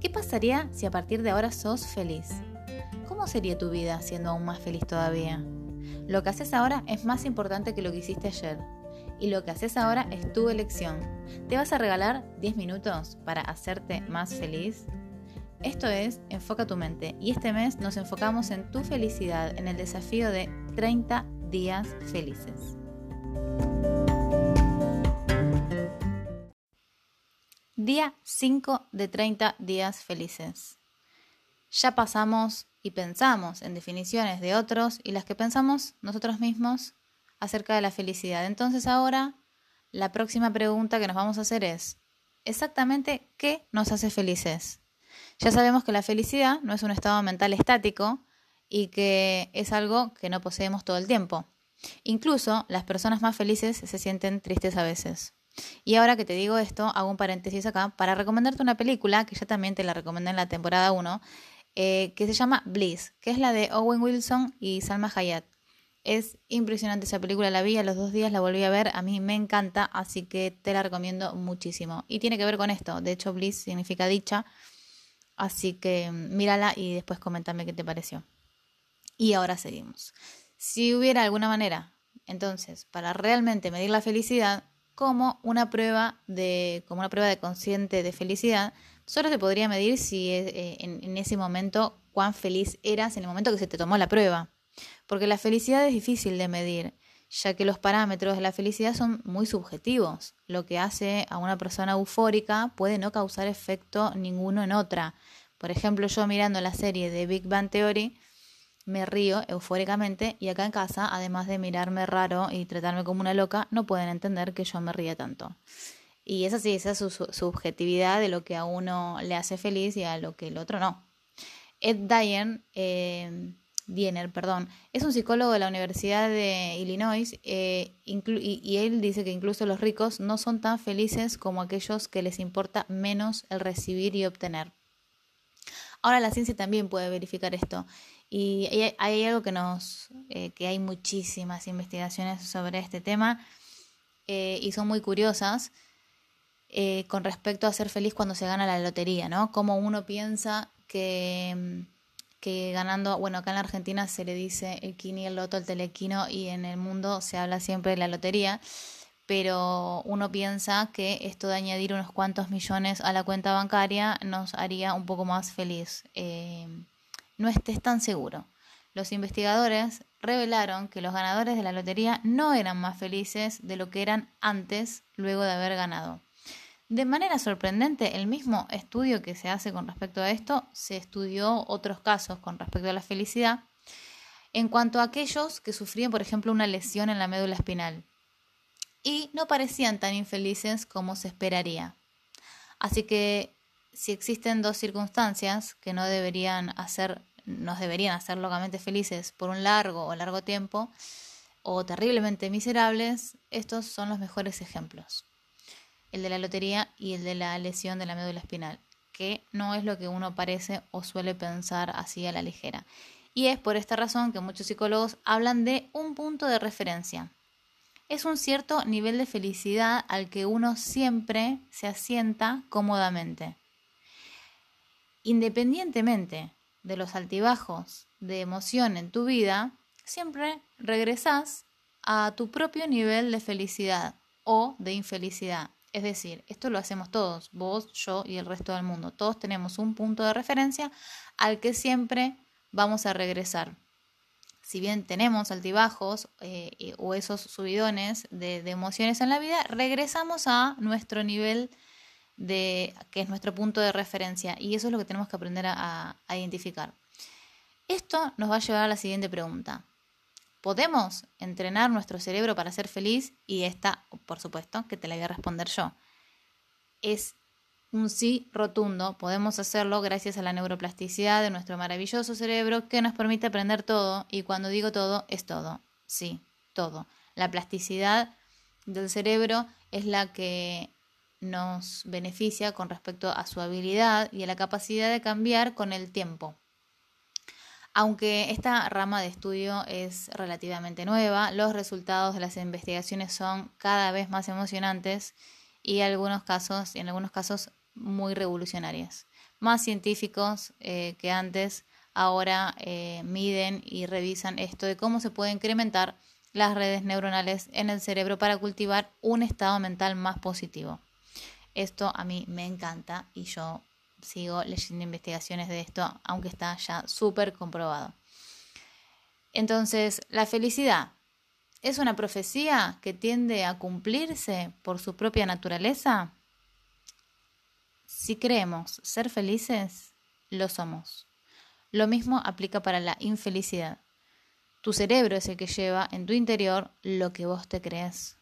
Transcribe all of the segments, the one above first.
¿Qué pasaría si a partir de ahora sos feliz? ¿Cómo sería tu vida siendo aún más feliz todavía? Lo que haces ahora es más importante que lo que hiciste ayer. Y lo que haces ahora es tu elección. ¿Te vas a regalar 10 minutos para hacerte más feliz? Esto es Enfoca tu mente y este mes nos enfocamos en tu felicidad en el desafío de 30 días felices. Día 5 de 30 días felices. Ya pasamos y pensamos en definiciones de otros y las que pensamos nosotros mismos acerca de la felicidad. Entonces ahora la próxima pregunta que nos vamos a hacer es, exactamente qué nos hace felices. Ya sabemos que la felicidad no es un estado mental estático y que es algo que no poseemos todo el tiempo. Incluso las personas más felices se sienten tristes a veces. Y ahora que te digo esto, hago un paréntesis acá para recomendarte una película que ya también te la recomendé en la temporada 1, eh, que se llama Bliss, que es la de Owen Wilson y Salma Hayat. Es impresionante esa película, la vi a los dos días, la volví a ver, a mí me encanta, así que te la recomiendo muchísimo. Y tiene que ver con esto, de hecho Bliss significa dicha, así que mm, mírala y después comentame qué te pareció. Y ahora seguimos. Si hubiera alguna manera, entonces, para realmente medir la felicidad, como una prueba de, como una prueba de consciente de felicidad, solo se podría medir si eh, en, en ese momento cuán feliz eras en el momento que se te tomó la prueba. Porque la felicidad es difícil de medir, ya que los parámetros de la felicidad son muy subjetivos. Lo que hace a una persona eufórica puede no causar efecto ninguno en otra. Por ejemplo, yo mirando la serie de Big Bang Theory, me río eufóricamente y acá en casa, además de mirarme raro y tratarme como una loca, no pueden entender que yo me ríe tanto. Y esa sí, esa es su, subjetividad de lo que a uno le hace feliz y a lo que el otro no. Ed Dyer, eh, Diener, perdón, es un psicólogo de la Universidad de Illinois eh, y él dice que incluso los ricos no son tan felices como aquellos que les importa menos el recibir y obtener. Ahora la ciencia también puede verificar esto y hay, algo que nos, eh, que hay muchísimas investigaciones sobre este tema eh, y son muy curiosas eh, con respecto a ser feliz cuando se gana la lotería, ¿no? Como uno piensa que, que ganando, bueno, acá en la Argentina se le dice el kini, el loto, el telequino y en el mundo se habla siempre de la lotería pero uno piensa que esto de añadir unos cuantos millones a la cuenta bancaria nos haría un poco más feliz no estés tan seguro. Los investigadores revelaron que los ganadores de la lotería no eran más felices de lo que eran antes, luego de haber ganado. De manera sorprendente, el mismo estudio que se hace con respecto a esto, se estudió otros casos con respecto a la felicidad, en cuanto a aquellos que sufrían, por ejemplo, una lesión en la médula espinal, y no parecían tan infelices como se esperaría. Así que si existen dos circunstancias que no deberían hacer nos deberían hacer locamente felices por un largo o largo tiempo, o terriblemente miserables, estos son los mejores ejemplos. El de la lotería y el de la lesión de la médula espinal, que no es lo que uno parece o suele pensar así a la ligera. Y es por esta razón que muchos psicólogos hablan de un punto de referencia. Es un cierto nivel de felicidad al que uno siempre se asienta cómodamente. Independientemente de los altibajos de emoción en tu vida, siempre regresas a tu propio nivel de felicidad o de infelicidad. Es decir, esto lo hacemos todos, vos, yo y el resto del mundo. Todos tenemos un punto de referencia al que siempre vamos a regresar. Si bien tenemos altibajos eh, o esos subidones de, de emociones en la vida, regresamos a nuestro nivel de que es nuestro punto de referencia y eso es lo que tenemos que aprender a, identificar. Esto nos va a llevar a la siguiente pregunta. ¿Podemos entrenar nuestro cerebro para ser feliz? Y esta, por supuesto, que te la voy a responder yo. Es un sí rotundo. Podemos hacerlo gracias a la neuroplasticidad de nuestro maravilloso cerebro que nos permite aprender todo. Y cuando digo todo, es todo. Sí, todo. La plasticidad del cerebro es la que nos beneficia con respecto a su habilidad y a la capacidad de cambiar con el tiempo. Aunque esta rama de estudio es relativamente nueva, los resultados de las investigaciones son cada vez más emocionantes y algunos casos, en algunos casos muy revolucionarias. más científicos eh, que antes ahora eh, miden y revisan esto de cómo se puede incrementar las redes neuronales en el cerebro para cultivar un estado mental más positivo. Esto a mí me encanta y yo sigo leyendo investigaciones de esto, aunque está ya súper comprobado. Entonces, la felicidad es una profecía que tiende a cumplirse por su propia naturaleza. Si creemos ser felices, lo somos. Lo mismo aplica para la infelicidad. Tu cerebro es el que lleva en tu interior lo que vos te crees.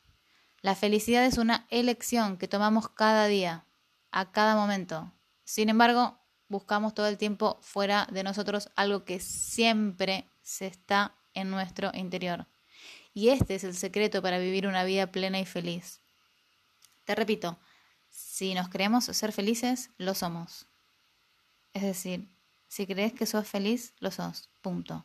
La felicidad es una elección que tomamos cada día, a cada momento. Sin embargo, buscamos todo el tiempo fuera de nosotros algo que siempre se está en nuestro interior. Y este es el secreto para vivir una vida plena y feliz. Te repito, si nos creemos ser felices, lo somos. Es decir, si crees que sos feliz, lo sos. Punto.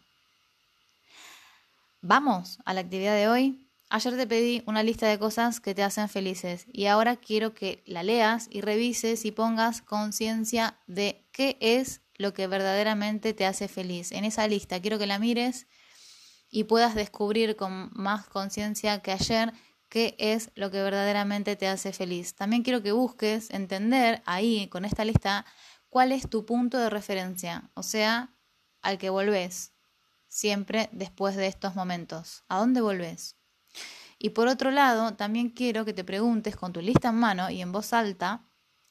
Vamos a la actividad de hoy. Ayer te pedí una lista de cosas que te hacen felices y ahora quiero que la leas y revises y pongas conciencia de qué es lo que verdaderamente te hace feliz. En esa lista quiero que la mires y puedas descubrir con más conciencia que ayer qué es lo que verdaderamente te hace feliz. También quiero que busques entender ahí con esta lista cuál es tu punto de referencia, o sea, al que volvés siempre después de estos momentos. ¿A dónde volvés? Y por otro lado, también quiero que te preguntes con tu lista en mano y en voz alta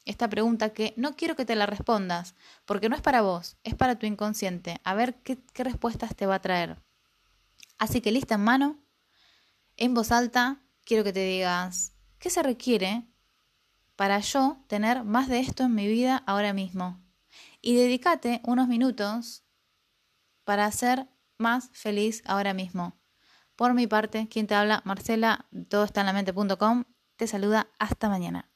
esta pregunta que no quiero que te la respondas, porque no es para vos, es para tu inconsciente, a ver qué, respuestas te va a traer. Así que lista en mano, en voz alta, quiero que te digas, ¿qué se requiere para yo tener más de esto en mi vida ahora mismo? Y dedícate unos minutos para hacer más feliz ahora mismo. Por mi parte, quien te habla, Marcela, todo está en la te saluda hasta mañana.